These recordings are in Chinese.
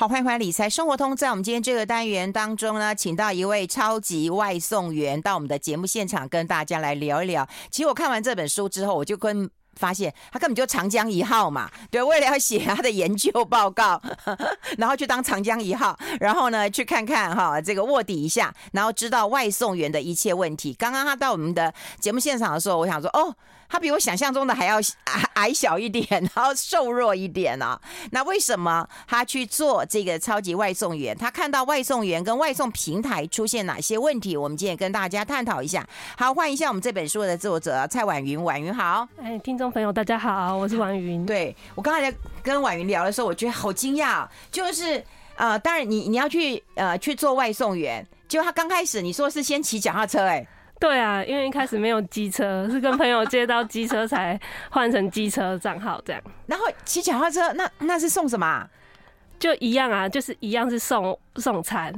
好，欢迎回来理财生活通。在我们今天这个单元当中呢，请到一位超级外送员到我们的节目现场，跟大家来聊一聊。其实我看完这本书之后，我就跟。发现他根本就长江一号嘛，对，为了要写他的研究报告，然后去当长江一号，然后呢去看看哈这个卧底一下，然后知道外送员的一切问题。刚刚他到我们的节目现场的时候，我想说哦。他比我想象中的还要矮矮小一点，然后瘦弱一点呢、啊。那为什么他去做这个超级外送员？他看到外送员跟外送平台出现哪些问题？我们今天跟大家探讨一下。好，欢迎一下我们这本书的作者蔡婉云，婉云好。哎，听众朋友大家好，我是婉云。对，我刚才在跟婉云聊的时候，我觉得好惊讶，就是呃，当然你你要去呃去做外送员，就他刚开始你说是先骑脚踏车、欸，哎。对啊，因为一开始没有机车，是跟朋友借到机车才换成机车账号这样。然后骑脚踏车，那那是送什么啊？就一样啊，就是一样是送送餐，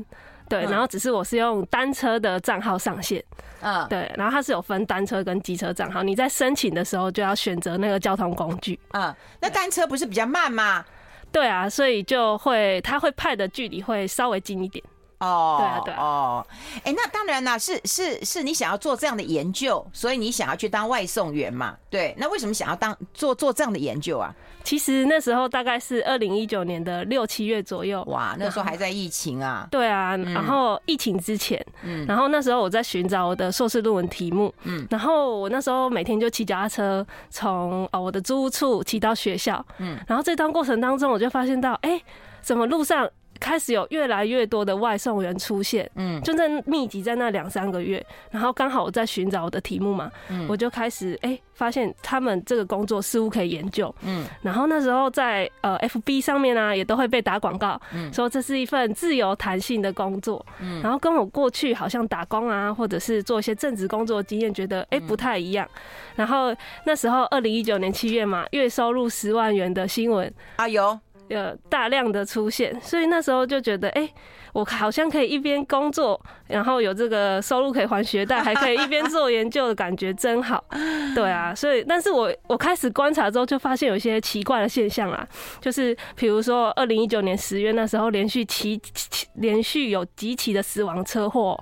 对。然后只是我是用单车的账号上线，嗯，对。然后它是有分单车跟机车账号，你在申请的时候就要选择那个交通工具。嗯，那单车不是比较慢吗？对啊，所以就会它会派的距离会稍微近一点。哦，对啊，对啊，哦，哎，那当然啦，是是是你想要做这样的研究，所以你想要去当外送员嘛？对，那为什么想要当做做这样的研究啊？其实那时候大概是二零一九年的六七月左右，哇，那时候还在疫情啊。对啊，然后疫情之前，嗯，然后那时候我在寻找我的硕士论文题目，嗯，然后我那时候每天就骑脚踏车从哦我的租屋处骑到学校，嗯，然后这段过程当中我就发现到，哎，怎么路上开始有越来越多的外送员出现，嗯，就在密集在那两三个月，然后刚好我在寻找我的题目嘛，嗯，我就开始哎、欸、发现他们这个工作似乎可以研究，嗯，然后那时候在呃 FB 上面啊也都会被打广告，嗯，说这是一份自由弹性的工作，嗯，然后跟我过去好像打工啊或者是做一些正职工作的经验觉得哎、欸、不太一样，然后那时候二零一九年七月嘛，月收入十万元的新闻。啊有。有大量的出现，所以那时候就觉得，哎、我好像可以一边工作，然后有这个收入可以还学贷，还可以一边做研究的感觉真好。对啊，所以，但是我我开始观察之后，就发现有一些奇怪的现象啊，就是比如说二零一九年十月那时候，连续七连续有几起的死亡车祸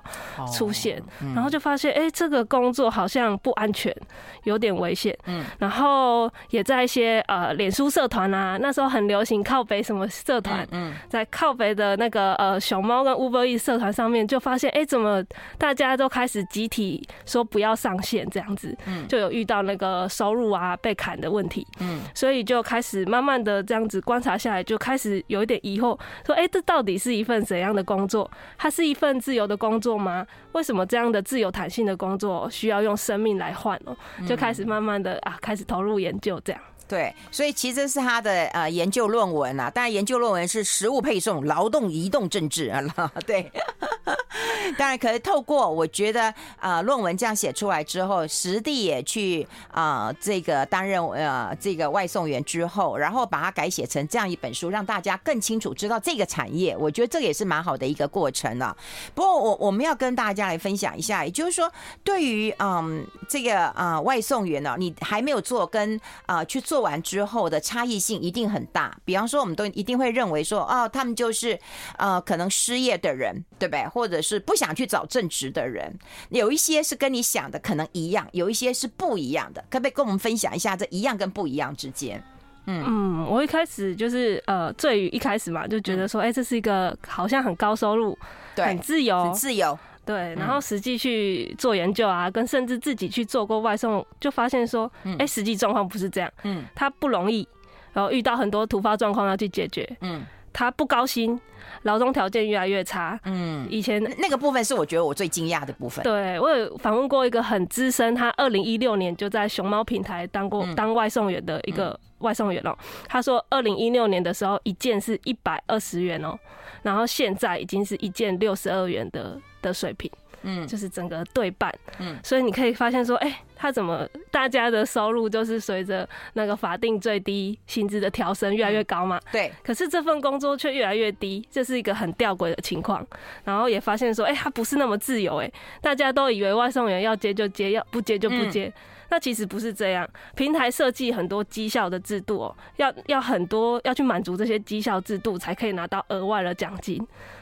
出现，然后就发现，哎、欸，这个工作好像不安全，有点危险。嗯，然后也在一些呃脸书社团啊，那时候很流行靠。北什么社团？嗯在靠北的那个呃熊猫跟 Uber Eats 社团上面，就发现哎、欸，怎么大家都开始集体说不要上线这样子？就有遇到那个收入啊被砍的问题。嗯，所以就开始慢慢的这样子观察下来，就开始有一点疑惑，说哎、欸，这到底是一份怎样的工作？它是一份自由的工作吗？为什么这样的自由弹性的工作需要用生命来换哦？就开始慢慢的啊，开始投入研究这样。对，所以其实是他的呃研究论文啊，当然研究论文是食物配送、劳动移动政治啊，对。当然，可是透过我觉得啊、呃，论文这样写出来之后，实地也去啊、这个担任呃这个外送员之后，然后把它改写成这样一本书，让大家更清楚知道这个产业。我觉得这个也是蛮好的一个过程了。不过我我们要跟大家来分享一下，也就是说，对于嗯这个啊、呃、外送员呢，你还没有做跟啊、去做完之后的差异性一定很大。比方说，我们都一定会认为说，哦，他们就是呃可能失业的人，对不对？或者是不想去找正职的人，有一些是跟你想的可能一样，有一些是不一样的。可不可以跟我们分享一下这一样跟不一样之间？嗯嗯，我一开始就是呃，最一开始嘛，就觉得说，哎、欸，这是一个好像很高收入，对，很自由，很自由，对。然后实际去做研究啊，跟甚至自己去做过外送，就发现说，哎、欸，实际状况不是这样，嗯，他不容易，然后遇到很多突发状况要去解决，嗯。他不高薪，劳动条件越来越差。嗯，以前那个部分是我觉得我最惊讶的部分。对，我有访问过一个很资深，他二零一六年就在熊猫平台当过当外送员的一个外送员哦。他说，二零一六年的时候一件是一百二十元哦，然后现在已经是一件六十二元的的水平。嗯，就是整个对半，嗯，所以你可以发现说，哎、欸，他怎么大家的收入就是随着那个法定最低薪资的调升越来越高嘛？对。可是这份工作却越来越低，这是一个很吊诡的情况。然后也发现说，哎、欸，他不是那么自由，哎，大家都以为外送员要接就接，要不接就不接。那其实不是这样，平台设计很多绩效的制度哦，要要很多要去满足这些绩效制度，才可以拿到额外的奖金。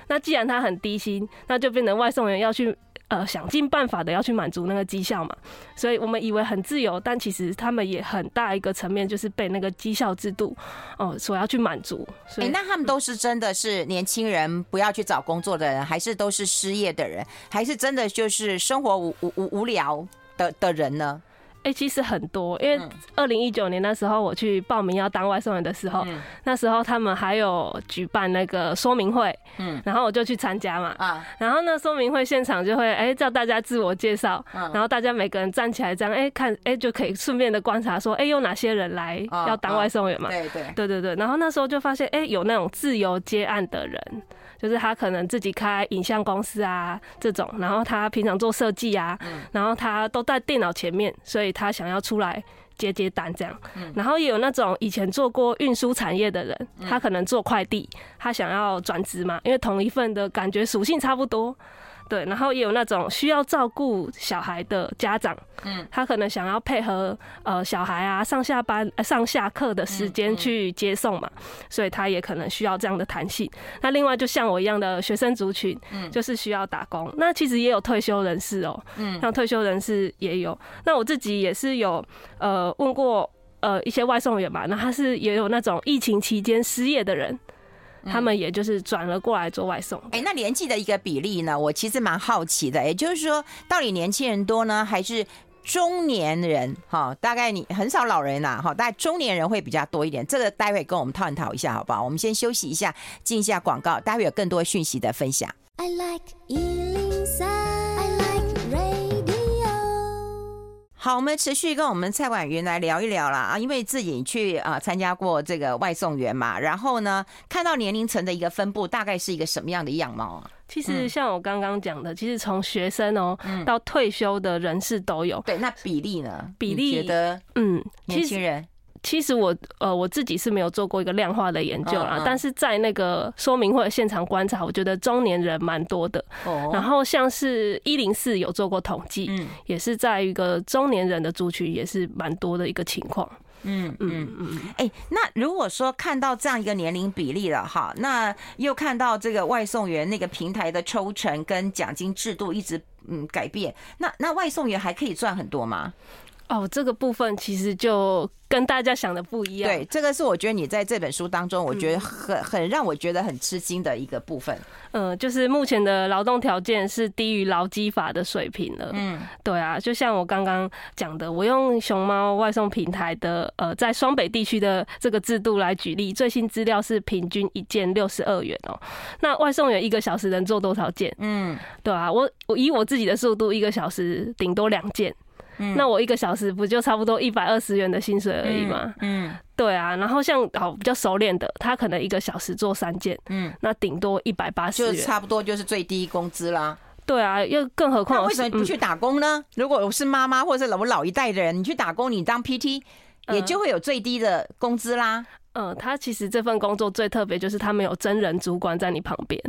那既然它很低薪，那就变成外送员要去。呃，想尽办法的要去满足那个绩效嘛，所以我们以为很自由，但其实他们也很大一个层面就是被那个绩效制度哦、所要去满足。所以、那他们都是真的是年轻人不要去找工作的人，还是都是失业的人，还是真的就是生活无无无无聊的的人呢？哎、欸，其实很多，因为二零一九年那时候我去报名要当外送员的时候，嗯、那时候他们还有举办那个说明会，嗯，然后我就去参加嘛，啊，然后那说明会现场就会哎、欸、叫大家自我介绍，嗯、然后大家每个人站起来这样，哎、欸、看，哎、欸、就可以顺便的观察说，哎、欸、有哪些人来要当外送员嘛，对对。对对对，然后那时候就发现，哎、欸、有那种自由接案的人。就是他可能自己开影像公司啊，这种，然后他平常做设计啊，然后他都在电脑前面，所以他想要出来接接单这样。然后也有那种以前做过运输产业的人，他可能做快递，他想要转职嘛，因为同一份的感觉属性差不多。对，然后也有那种需要照顾小孩的家长，嗯，他可能想要配合呃小孩啊上下班、呃、上下课的时间去接送嘛，所以他也可能需要这样的弹性。那另外就像我一样的学生族群，嗯，就是需要打工。那其实也有退休人士哦，嗯，像退休人士也有。那我自己也是有呃问过呃一些外送员吧，那他是也有那种疫情期间失业的人。他们也就是转了过来做外送。哎、欸，那年纪的一个比例呢？我其实蛮好奇的。也就是说，到底年轻人多呢，还是中年人？哈，大概你很少老人呐，哈，大概中年人会比较多一点。这个待会跟我们探讨一下，好不好？我们先休息一下，进一下广告，待会有更多讯息的分享。I like 好，我们持续跟我们蔡婉云来聊一聊啦。啊，因为自己去啊参加过这个外送员嘛，然后呢，看到年龄层的一个分布，大概是一个什么样的样貌啊？其实像我刚刚讲的，其实从学生哦到退休的人士都有。对，那比例呢？比例觉得嗯，年轻人。其实我呃我自己是没有做过一个量化的研究啦，嗯嗯、但是在那个说明会现场观察，我觉得中年人蛮多的。哦。然后像是一零四有做过统计，嗯，也是在一个中年人的族群也是蛮多的一个情况。嗯嗯嗯。哎，那如果说看到这样一个年龄比例了哈，那又看到这个外送员那个平台的抽成跟奖金制度一直嗯改变，那那外送员还可以赚很多吗？哦，这个部分其实就跟大家想的不一样。对，这个是我觉得你在这本书当中，我觉得很很让我觉得很吃惊的一个部分。嗯，就是目前的劳动条件是低于劳基法的水平了。嗯，对啊，就像我刚刚讲的，我用熊猫外送平台的呃，在双北地区的这个制度来举例，最新资料是平均一件六十二元哦。那外送员一个小时能做多少件？嗯，对啊，我我以我自己的速度，一个小时顶多两件。那我一个小时不就差不多一百二十元的薪水而已嘛？嗯，对啊。然后像好比较熟练的，他可能一个小时做三件，嗯，那顶多一百八十元，就差不多就是最低工资啦。对啊，又更何况为什么不去打工呢？如果我是妈妈或者是我老一代的人，你去打工，你当 PT 也就会有最低的工资啦。嗯，他其实这份工作最特别就是他没有真人主管在你旁边，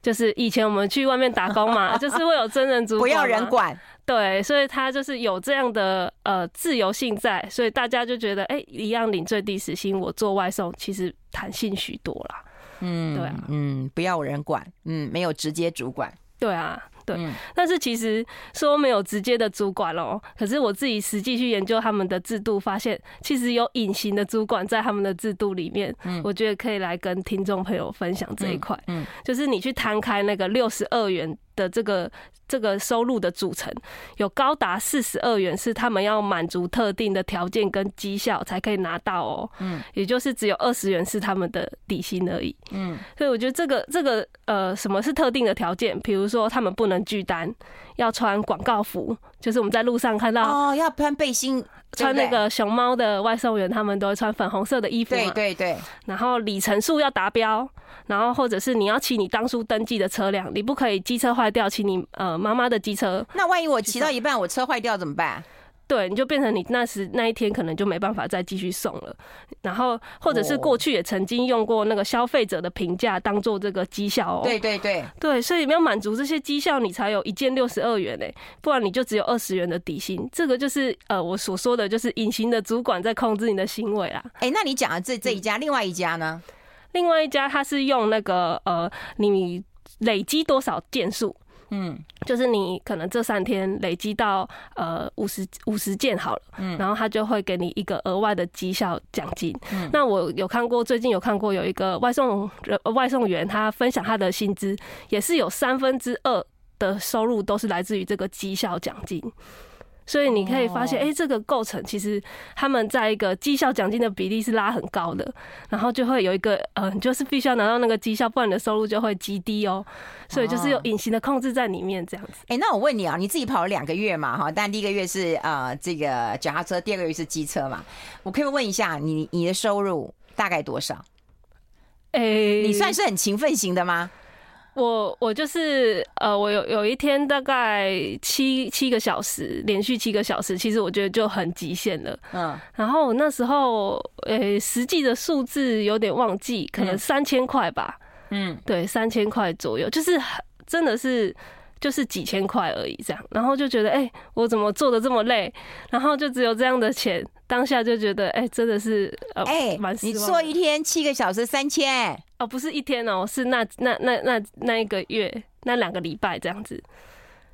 就是以前我们去外面打工嘛，就是会有真人主管，不要人管。对，所以他就是有这样的呃自由性在，所以大家就觉得，哎、欸，一样领最低时薪，我做外送其实弹性许多啦。嗯，对啊，嗯，不要人管，嗯，没有直接主管。对啊。对，但是其实说没有直接的主管哦，可是我自己实际去研究他们的制度，发现其实有隐形的主管在他们的制度里面。嗯，我觉得可以来跟听众朋友分享这一块。嗯，就是你去摊开那个六十二元的这个这个收入的组成，有高达四十二元是他们要满足特定的条件跟绩效才可以拿到哦。嗯，也就是只有二十元是他们的底薪而已。嗯，所以我觉得这个这个呃，什么是特定的条件？比如说他们不能拒单，要穿广告服，就是我们在路上看到哦，要穿背心，穿那个熊猫的外送员，他们都会穿粉红色的衣服。对对对。然后里程数要达标，然后或者是你要骑你当初登记的车辆，你不可以机车坏掉骑你呃妈妈的机车。那万一我骑到一半，我车坏掉怎么办？对，你就变成你那时那一天可能就没办法再继续送了，然后或者是过去也曾经用过那个消费者的评价当做这个绩效哦。对对对对，所以你要满足这些绩效，你才有一件六十二元嘞，不然你就只有二十元的底薪。这个就是呃我所说的就是隐形的主管在控制你的行为啦。哎，那你讲的这这一家，另外一家呢？另外一家他是用那个呃你累积多少件数。嗯，就是你可能这三天累积到呃五十五十件好了，嗯，然后他就会给你一个额外的绩效奖金。嗯，那我有看过，最近有看过有一个外送外送员，他分享他的薪资，也是有三分之二的收入都是来自于这个绩效奖金。所以你可以发现，哎，这个构成其实他们在一个绩效奖金的比例是拉很高的，然后就会有一个，呃，就是必须要拿到那个绩效，不然你的收入就会极低哦。所以就是有隐形的控制在里面，这样子。哎，那我问你啊，你自己跑了两个月嘛，哈，但第一个月是呃这个脚踏车，第二个月是机车嘛，我可以问一下你你的收入大概多少？哎，你算是很勤奋型的吗？我我就是呃，我有有一天大概七七个小时，连续七个小时，其实我觉得就很极限了。嗯，然后那时候呃，实际的数字有点忘记，可能三千块吧。嗯，对，三千块左右，就是真的是。就是几千块而已，这样，然后就觉得，哎、欸，我怎么做的这么累？然后就只有这样的钱，当下就觉得，哎、欸，真的是，呃，哎、欸，你做一天七个小时三千，哦，不是一天哦，是那那那那那一个月，那两个礼拜这样子，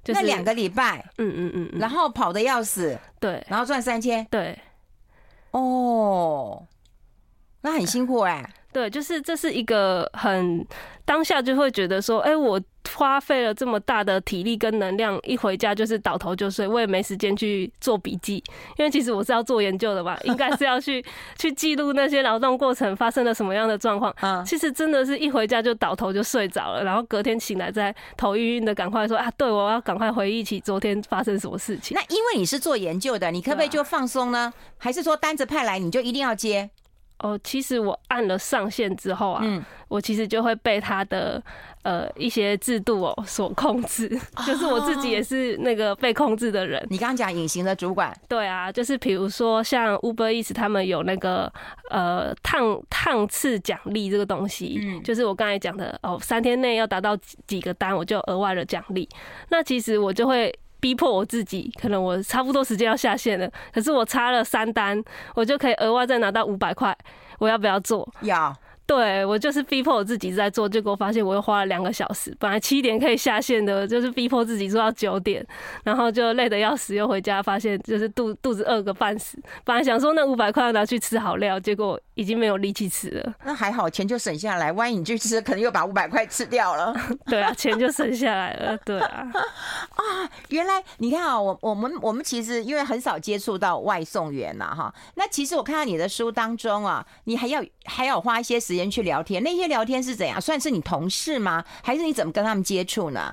就是、那两个礼拜，嗯嗯嗯，然后跑的要死，对，然后赚三千，对，哦，那很辛苦哎、欸。对，就是这是一个很当下就会觉得说，哎，我花费了这么大的体力跟能量，一回家就是倒头就睡，我也没时间去做笔记，因为其实我是要做研究的吧，应该是要去 去记录那些劳动过程发生了什么样的状况。嗯，其实真的是一回家就倒头就睡着了，然后隔天醒来再头晕晕的，赶快说啊，对，我要赶快回忆起昨天发生什么事情。那因为你是做研究的，你可不可以就放松呢？还是说单子派来你就一定要接？哦，其实我按了上线之后啊，嗯，我其实就会被他的呃一些制度哦所控制，就是我自己也是那个被控制的人。你刚刚讲隐形的主管，对啊，就是比如说像 Uber Eats 他们有那个呃趟趟次奖励这个东西，嗯，就是我刚才讲的哦，三天内要达到几几个单，我就额外的奖励。那其实我就会。逼迫我自己，可能我差不多时间要下线了，可是我差了三单，我就可以额外再拿到五百块，我要不要做？要。对，我就是逼迫我自己在做，结果发现我又花了两个小时。本来七点可以下线的，就是逼迫自己做到九点，然后就累得要死，又回家发现就是肚肚子饿个半死。本来想说那五百块要拿去吃好料，结果已经没有力气吃了。那还好，钱就省下来。万一你去吃，可能又把五百块吃掉了。对啊，钱就省下来了。对啊，啊，原来你看啊，我我们我们其实因为很少接触到外送员呐，哈。那其实我看到你的书当中啊，你还要还要花一些时间。去聊天，那些聊天是怎样？算是你同事吗？还是你怎么跟他们接触呢？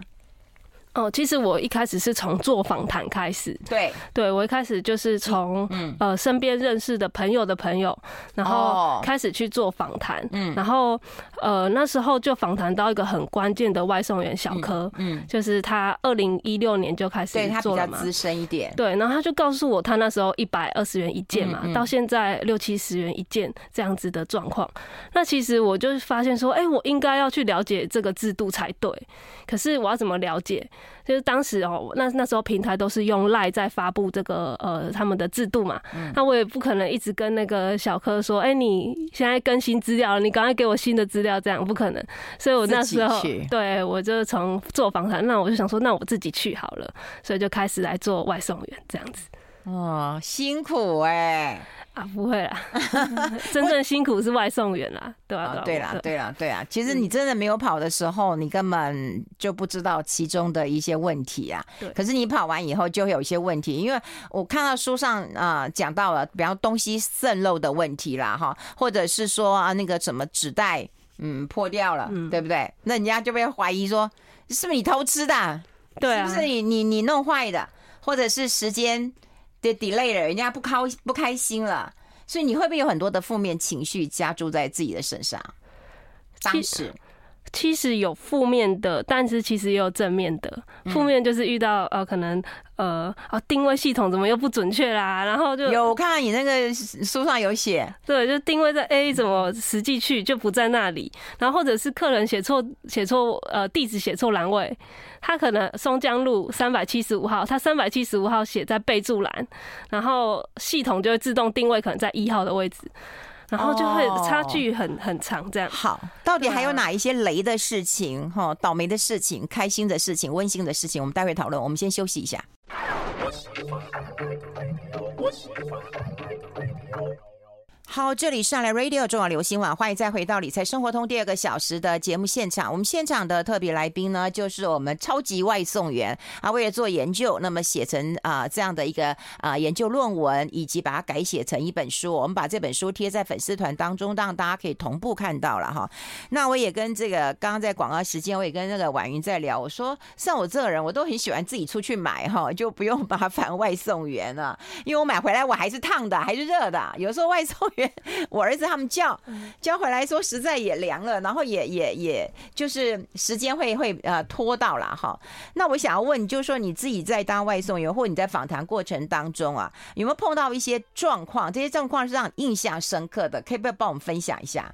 哦，其实我一开始是从做访谈开始。对，对我一开始就是从呃身边认识的朋友的朋友，然后开始去做访谈。嗯，然后呃那时候就访谈到一个很关键的外送员小柯，嗯，就是他二零一六年就开始做了嘛，对，他比较资深一点。对，然后他就告诉我，他那时候一百二十元一件嘛，到现在六七十元一件这样子的状况。那其实我就发现说，哎，我应该要去了解这个制度才对。可是我要怎么了解？就是当时哦，那那时候平台都是用 LINE 在发布这个呃他们的制度嘛，那我也不可能一直跟那个小柯说，哎，你现在更新资料了，你赶快给我新的资料，这样不可能。所以我那时候对我就从做访谈，那我就想说，那我自己去好了，所以就开始来做外送员这样子。哦，辛苦哎。啊，不会啦，真正辛苦是外送员啦，对啊？对啦，对啦，对啊。其实你真的没有跑的时候，你根本就不知道其中的一些问题啊。对。可是你跑完以后，就会有一些问题，因为我看到书上啊讲到了，比方东西渗漏的问题啦，哈，或者是说啊那个什么纸袋嗯破掉了，对不对？那人家就被怀疑说是不是你偷吃的？对，是不是你你你弄坏的？或者是时间？的 delay 了，人家不开不开心了，所以你会不会有很多的负面情绪加注在自己的身上？当时其实有负面的，但是其实也有正面的。负面就是遇到呃，可能呃啊定位系统怎么又不准确啦，然后就有我看到你那个书上有写，对，就定位在 A，怎么实际去就不在那里，然后或者是客人写错写错呃地址写错栏位，他可能松江路三百七十五号，他三百七十五号写在备注栏，然后系统就会自动定位可能在一号的位置。然后就会差距很很长，这样。好，到底还有哪一些雷的事情？哈，倒霉的事情、开心的事情、温馨的事情，我们待会讨论。我们先休息一下。好，这里上来 Radio 中广流行网，欢迎再回到理财生活通第二个小时的节目现场。我们现场的特别来宾呢，就是我们超级外送员啊，为了做研究，那么写成啊这样的一个啊研究论文，以及把它改写成一本书。我们把这本书贴在粉丝团当中，让大家可以同步看到了哈。那我也跟这个刚刚在广告时间，我也跟那个婉云在聊，我说像我这个人，我都很喜欢自己出去买哈，就不用麻烦外送员了，因为我买回来我还是烫的，还是热的，有时候外送员。我儿子他们叫 叫回来说实在也凉了，然后也也也就是时间会会呃拖到了哈。那我想要问，就是说你自己在当外送员，或你在访谈过程当中啊，有没有碰到一些状况？这些状况是让你印象深刻的，可以不要帮我们分享一下？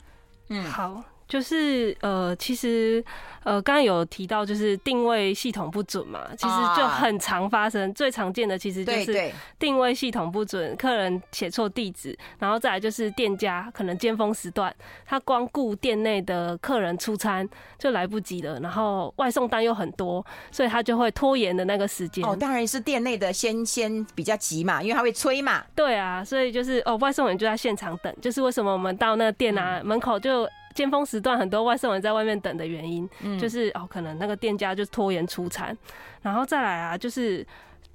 嗯，好。就是呃，其实呃，刚刚有提到就是定位系统不准嘛，其实就很常发生。最常见的其实就是定位系统不准，客人写错地址，然后再来就是店家可能尖峰时段，他光顾店内的客人出餐就来不及了，然后外送单又很多，所以他就会拖延的那个时间。哦，当然是店内的先先比较急嘛，因为他会催嘛。对啊，所以就是哦，外送员就在现场等，就是为什么我们到那个店啊门口就。尖峰时段很多外送人在外面等的原因，就是哦，可能那个店家就拖延出餐，然后再来啊，就是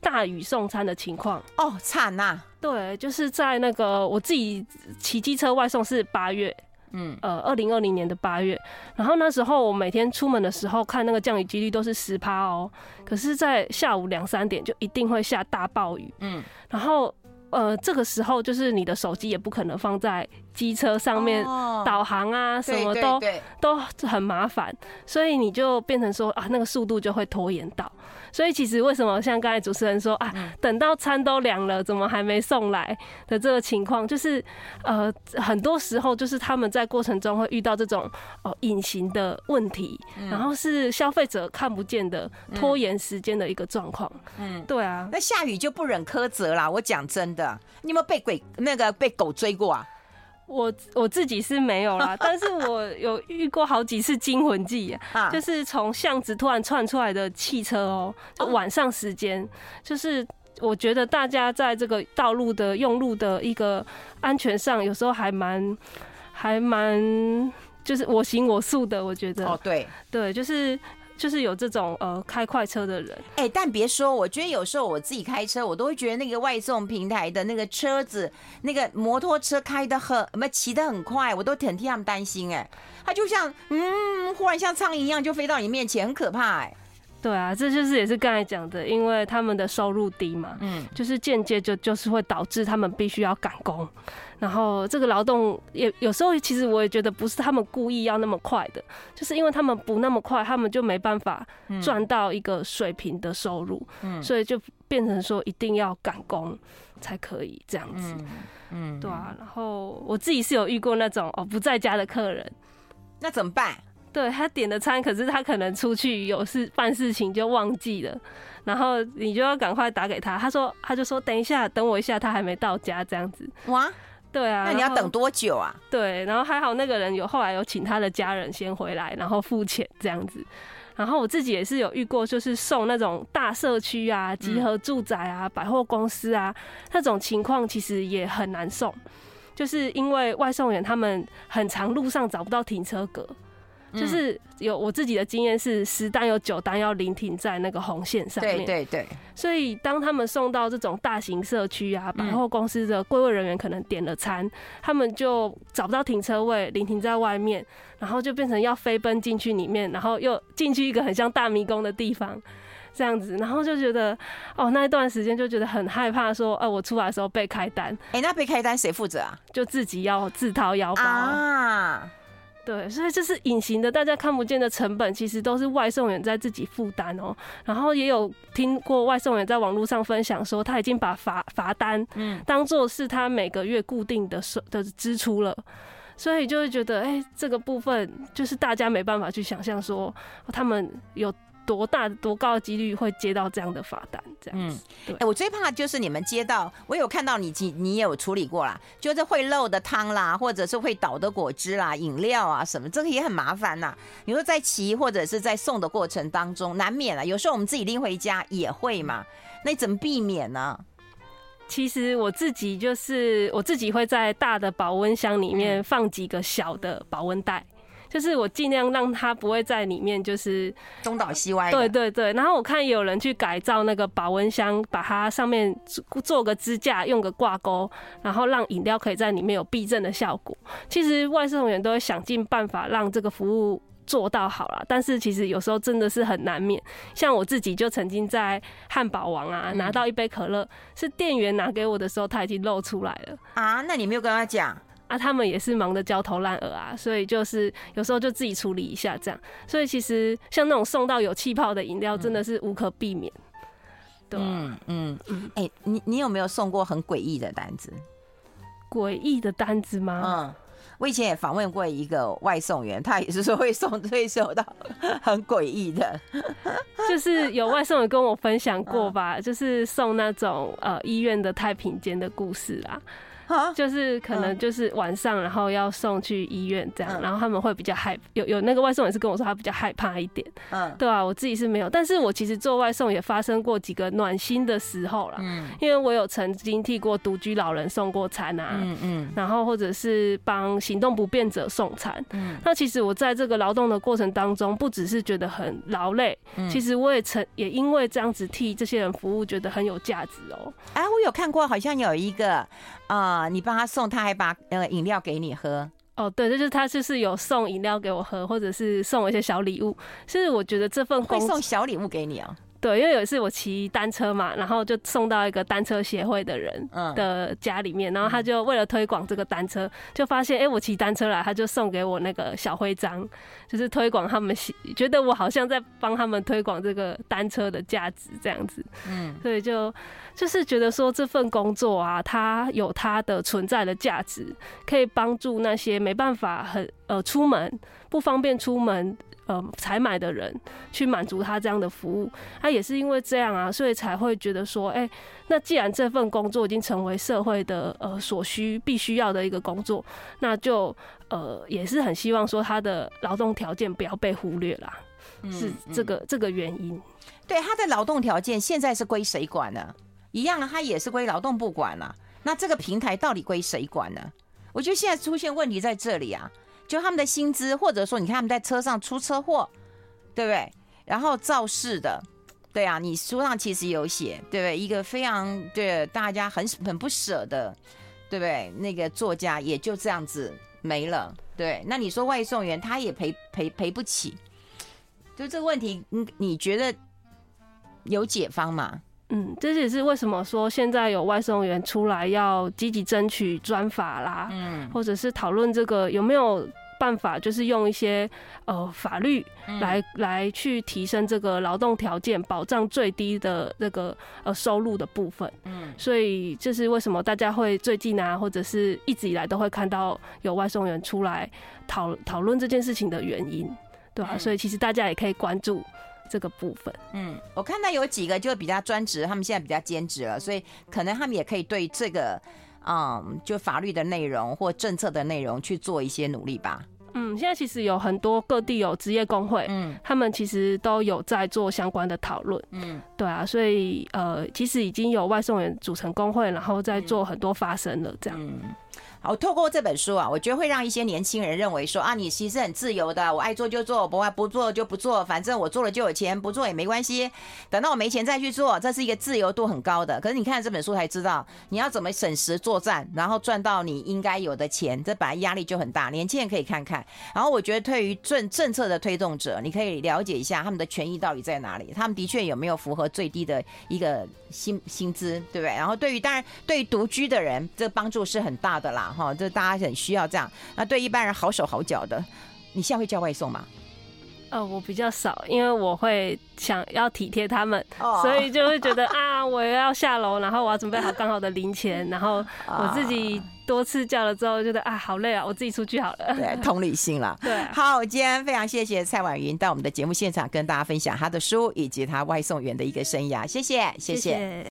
大雨送餐的情况。哦，惨呐！对，就是在那个我自己骑机车外送是八月，嗯，呃，二零二零年的八月，然后那时候我每天出门的时候看那个降雨几率都是十趴哦，可是，在下午两三点就一定会下大暴雨，嗯，然后。呃，这个时候就是你的手机也不可能放在机车上面导航啊，什么都都很麻烦，所以你就变成说啊，那个速度就会拖延到。所以其实为什么像刚才主持人说啊，等到餐都凉了，怎么还没送来的这个情况，就是呃，很多时候就是他们在过程中会遇到这种哦隐形的问题，然后是消费者看不见的拖延时间的一个状况。嗯，对啊，那下雨就不忍苛责啦。我讲真的，你有没有被鬼那个被狗追过啊？我我自己是没有啦，但是我有遇过好几次惊魂记，就是从巷子突然窜出来的汽车哦，晚上时间，就是我觉得大家在这个道路的用路的一个安全上，有时候还蛮还蛮就是我行我素的，我觉得哦，对对，就是。就是有这种呃开快车的人，哎、欸，但别说，我觉得有时候我自己开车，我都会觉得那个外送平台的那个车子，那个摩托车开的很，没骑的很快，我都挺替他们担心。哎，他就像嗯，忽然像苍蝇一样就飞到你面前，很可怕。哎，对啊，这就是也是刚才讲的，因为他们的收入低嘛，嗯，就是间接就就是会导致他们必须要赶工。然后这个劳动也有时候，其实我也觉得不是他们故意要那么快的，就是因为他们不那么快，他们就没办法赚到一个水平的收入，嗯，所以就变成说一定要赶工才可以这样子，嗯，对啊。然后我自己是有遇过那种哦不在家的客人，那怎么办？对，他点的餐，可是他可能出去有事办事情就忘记了，然后你就要赶快打给他，他说他就说等一下，等我一下，他还没到家这样子，哇。对啊，那你要等多久啊？对，然后还好那个人有后来有请他的家人先回来，然后付钱这样子。然后我自己也是有遇过，就是送那种大社区啊、集合住宅啊、嗯、百货公司啊那种情况，其实也很难送，就是因为外送员他们很长路上找不到停车格。就是有我自己的经验是十单有九单要临停在那个红线上面，对对对。所以当他们送到这种大型社区啊，百货公司的柜位人员可能点了餐，他们就找不到停车位，临停在外面，然后就变成要飞奔进去里面，然后又进去一个很像大迷宫的地方，这样子，然后就觉得哦，那一段时间就觉得很害怕，说，哎，我出来的时候被开单，哎，那被开单谁负责啊？就自己要自掏腰包啊。对，所以这是隐形的，大家看不见的成本，其实都是外送员在自己负担哦。然后也有听过外送员在网络上分享说，他已经把罚罚单嗯当做是他每个月固定的收的支出了，所以就会觉得，哎、欸，这个部分就是大家没办法去想象说他们有。多大多高的几率会接到这样的罚单？这样子，对。哎，我最怕就是你们接到，我有看到你，你也有处理过啦，就是会漏的汤啦，或者是会倒的果汁啦、饮料啊什么，这个也很麻烦呐。你说在骑或者是在送的过程当中，难免了。有时候我们自己拎回家也会嘛，那你怎么避免呢？其实我自己就是我自己会在大的保温箱里面放几个小的保温袋。就是我尽量让它不会在里面，就是东倒西歪。对对对，然后我看有人去改造那个保温箱，把它上面做个支架，用个挂钩，然后让饮料可以在里面有避震的效果。其实外送员都会想尽办法让这个服务做到好了，但是其实有时候真的是很难免。像我自己就曾经在汉堡王啊拿到一杯可乐，是店员拿给我的时候，他已经露出来了啊。那你没有跟他讲？啊，他们也是忙得焦头烂额啊，所以就是有时候就自己处理一下这样。所以其实像那种送到有气泡的饮料，真的是无可避免。对，嗯嗯嗯。哎，你你有没有送过很诡异的单子？诡异的单子吗？嗯，我以前也访问过一个外送员，他也是说会送会收到 很诡异的，就是有外送员跟我分享过吧，就是送那种呃医院的太平间的故事啊。就是可能就是晚上，然后要送去医院这样，然后他们会比较害有有那个外送也是跟我说他比较害怕一点，嗯，对啊，我自己是没有，但是我其实做外送也发生过几个暖心的时候了，嗯，因为我有曾经替过独居老人送过餐啊，嗯嗯，然后或者是帮行动不便者送餐，嗯，那其实我在这个劳动的过程当中，不只是觉得很劳累，其实我也曾也因为这样子替这些人服务，觉得很有价值哦。哎，我有看过，好像有一个。啊、呃，你帮他送，他还把呃饮料给你喝。哦，对，就是他就是有送饮料给我喝，或者是送我一些小礼物。其实我觉得这份工会送小礼物给你哦。对，因为有一次我骑单车嘛，然后就送到一个单车协会的人的家里面，然后他就为了推广这个单车，就发现哎、欸，我骑单车来，他就送给我那个小徽章，就是推广他们，觉得我好像在帮他们推广这个单车的价值这样子。嗯，所以就就是觉得说这份工作啊，它有它的存在的价值，可以帮助那些没办法很呃出门不方便出门。呃，采买的人去满足他这样的服务，他也是因为这样啊，所以才会觉得说，哎，那既然这份工作已经成为社会的呃所需必须要的一个工作，那就呃也是很希望说他的劳动条件不要被忽略啦，是这个这个原因。对，他的劳动条件现在是归谁管呢？一样啊，他也是归劳动部管了。那这个平台到底归谁管呢？我觉得现在出现问题在这里啊。就他们的薪资，或者说你看他们在车上出车祸，对不对？然后肇事的，对啊，你书上其实有写，对不对？一个非常对大家很很不舍的，对不对？那个作家也就这样子没了，对。那你说外送员他也赔赔赔不起，就这个问题，你你觉得有解方吗？嗯，这也是为什么说现在有外送员出来要积极争取专法啦，嗯，或者是讨论这个有没有办法，就是用一些呃法律来来去提升这个劳动条件，保障最低的这个呃收入的部分。嗯，所以这是为什么大家会最近啊，或者是一直以来都会看到有外送员出来讨讨论这件事情的原因，对吧？所以其实大家也可以关注。这个部分，嗯，我看到有几个就比较专职，他们现在比较兼职了，所以可能他们也可以对这个，嗯，就法律的内容或政策的内容去做一些努力吧。嗯，现在其实有很多各地有职业工会，嗯，他们其实都有在做相关的讨论，嗯，对啊，所以呃，其实已经有外送员组成工会，然后在做很多发声了，这样。嗯好，透过这本书啊，我觉得会让一些年轻人认为说啊，你其实很自由的，我爱做就做，不爱不做就不做，反正我做了就有钱，不做也没关系。等到我没钱再去做，这是一个自由度很高的。可是你看这本书才知道，你要怎么省时作战，然后赚到你应该有的钱，这本来压力就很大。年轻人可以看看。然后我觉得对于政政策的推动者，你可以了解一下他们的权益到底在哪里，他们的确有没有符合最低的一个薪薪资，对不对？然后对于当然对于独居的人，这帮助是很大的啦。哈，这大家很需要这样。那对一般人好手好脚的，你现在会叫外送吗？呃，我比较少，因为我会想要体贴他们，oh. 所以就会觉得啊，我要下楼，然后我要准备好刚好的零钱，然后 我自己多次叫了之后，觉得啊，好累啊，我自己出去好了。对，同理心了。对，好，今天非常谢谢蔡婉云到我们的节目现场，跟大家分享她的书以及她外送员的一个生涯，谢谢，谢谢。谢谢。